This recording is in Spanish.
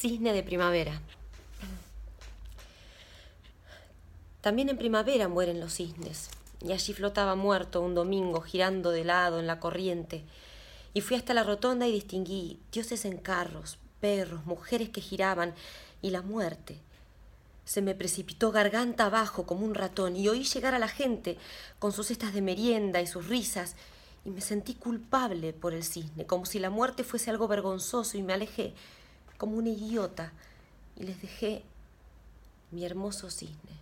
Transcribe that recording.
Cisne de primavera. También en primavera mueren los cisnes, y allí flotaba muerto un domingo girando de lado en la corriente, y fui hasta la rotonda y distinguí dioses en carros, perros, mujeres que giraban, y la muerte. Se me precipitó garganta abajo como un ratón, y oí llegar a la gente con sus cestas de merienda y sus risas, y me sentí culpable por el cisne, como si la muerte fuese algo vergonzoso, y me alejé como una idiota, y les dejé mi hermoso cisne.